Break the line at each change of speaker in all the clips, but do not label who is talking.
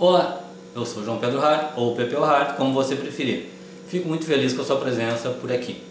Olá, eu sou João Pedro Hart, ou Pepeu Hart, como você preferir. Fico muito feliz com a sua presença por aqui.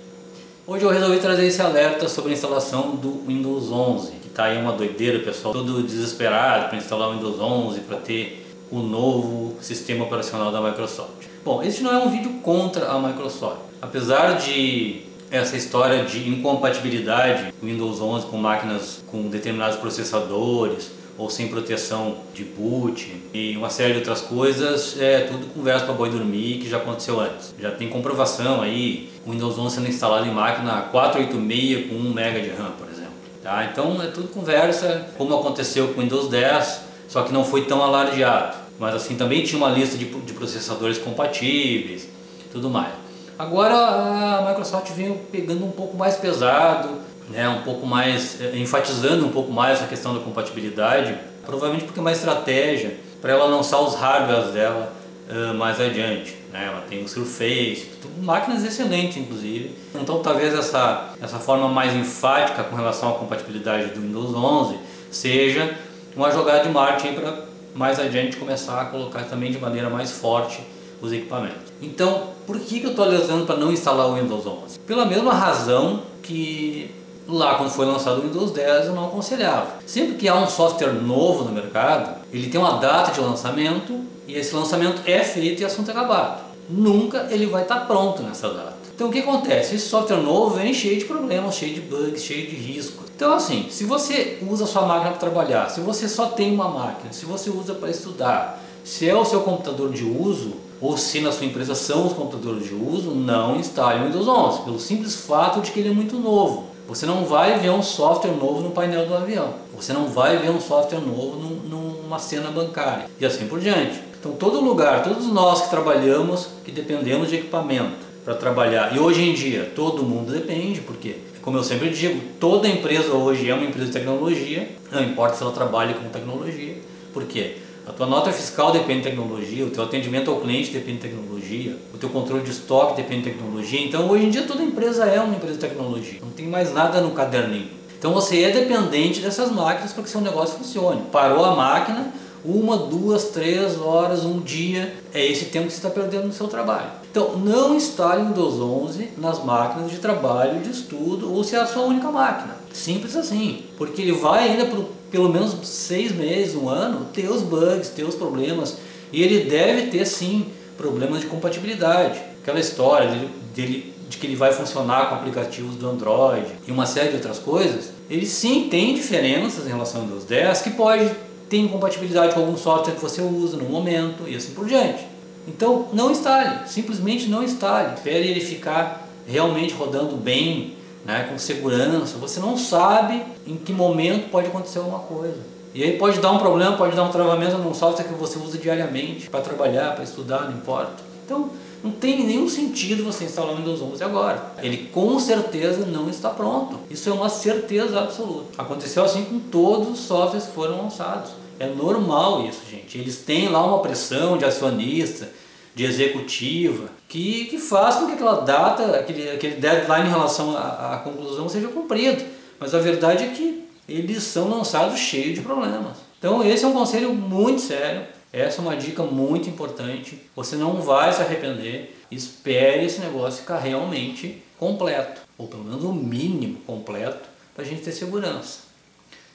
Hoje eu resolvi trazer esse alerta sobre a instalação do Windows 11, que está aí uma doideira, pessoal, todo desesperado para instalar o Windows 11, para ter o novo sistema operacional da Microsoft. Bom, esse não é um vídeo contra a Microsoft. Apesar de essa história de incompatibilidade do Windows 11 com máquinas com determinados processadores ou sem proteção de boot e uma série de outras coisas, é tudo conversa para boi dormir que já aconteceu antes. Já tem comprovação aí, o Windows 11 sendo instalado em máquina 486 com 1 MB de RAM, por exemplo. Tá? Então é tudo conversa, como aconteceu com o Windows 10, só que não foi tão alardeado. Mas assim, também tinha uma lista de, de processadores compatíveis, tudo mais. Agora a Microsoft veio pegando um pouco mais pesado, né, um pouco mais, eh, enfatizando um pouco mais a questão da compatibilidade, provavelmente porque é uma estratégia para ela lançar os hardwares dela uh, mais adiante. Né? Ela tem o Surface, tudo, máquinas excelentes inclusive. Então talvez essa, essa forma mais enfática com relação à compatibilidade do Windows 11 seja uma jogada de marketing para mais adiante começar a colocar também de maneira mais forte os equipamentos. Então, por que, que eu estou alertando para não instalar o Windows 11? Pela mesma razão que lá quando foi lançado o Windows 10 eu não aconselhava. Sempre que há um software novo no mercado, ele tem uma data de lançamento e esse lançamento é feito e assunto é acabado. Nunca ele vai estar pronto nessa data. Então o que acontece? Esse software novo vem cheio de problemas, cheio de bugs, cheio de riscos. Então assim, se você usa sua máquina para trabalhar, se você só tem uma máquina, se você usa para estudar, se é o seu computador de uso, ou se na sua empresa são os computadores de uso, não instale o Windows 11, pelo simples fato de que ele é muito novo. Você não vai ver um software novo no painel do avião. Você não vai ver um software novo num, numa cena bancária. E assim por diante. Então todo lugar, todos nós que trabalhamos, que dependemos de equipamento para trabalhar, e hoje em dia todo mundo depende, porque como eu sempre digo, toda empresa hoje é uma empresa de tecnologia, não importa se ela trabalha com tecnologia, porque a tua nota fiscal depende de tecnologia, o teu atendimento ao cliente depende de tecnologia, o teu controle de estoque depende de tecnologia. Então hoje em dia toda empresa é uma empresa de tecnologia. Não tem mais nada no caderninho. Então você é dependente dessas máquinas para que seu negócio funcione. Parou a máquina, uma, duas, três horas, um dia, é esse tempo que você está perdendo no seu trabalho. Então não instale Windows 11 nas máquinas de trabalho, de estudo ou se é a sua única máquina. Simples assim, porque ele vai ainda por pelo menos seis meses, um ano, ter os bugs, ter os problemas e ele deve ter sim problemas de compatibilidade. Aquela história dele, dele de que ele vai funcionar com aplicativos do Android e uma série de outras coisas, ele sim tem diferenças em relação ao Windows 10 que pode ter incompatibilidade com algum software que você usa no momento e assim por diante. Então não instale, simplesmente não instale, espere ele ficar realmente rodando bem, né, com segurança. Você não sabe em que momento pode acontecer alguma coisa. E aí pode dar um problema, pode dar um travamento num software que você usa diariamente para trabalhar, para estudar, não importa. Então não tem nenhum sentido você instalar o Windows 11 agora. Ele com certeza não está pronto. Isso é uma certeza absoluta. Aconteceu assim com todos os softwares que foram lançados. É normal isso, gente. Eles têm lá uma pressão de acionista, de executiva, que, que faz com que aquela data, aquele, aquele deadline em relação à, à conclusão seja cumprido. Mas a verdade é que eles são lançados cheios de problemas. Então esse é um conselho muito sério, essa é uma dica muito importante. Você não vai se arrepender. Espere esse negócio ficar realmente completo, ou pelo menos o mínimo completo, para a gente ter segurança.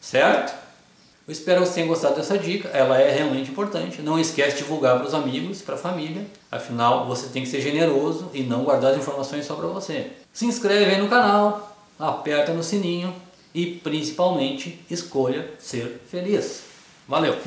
Certo? Eu espero que você tenha gostado dessa dica, ela é realmente importante. Não esquece de divulgar para os amigos, para a família. Afinal, você tem que ser generoso e não guardar as informações só para você. Se inscreve aí no canal, aperta no sininho e principalmente escolha ser feliz. Valeu!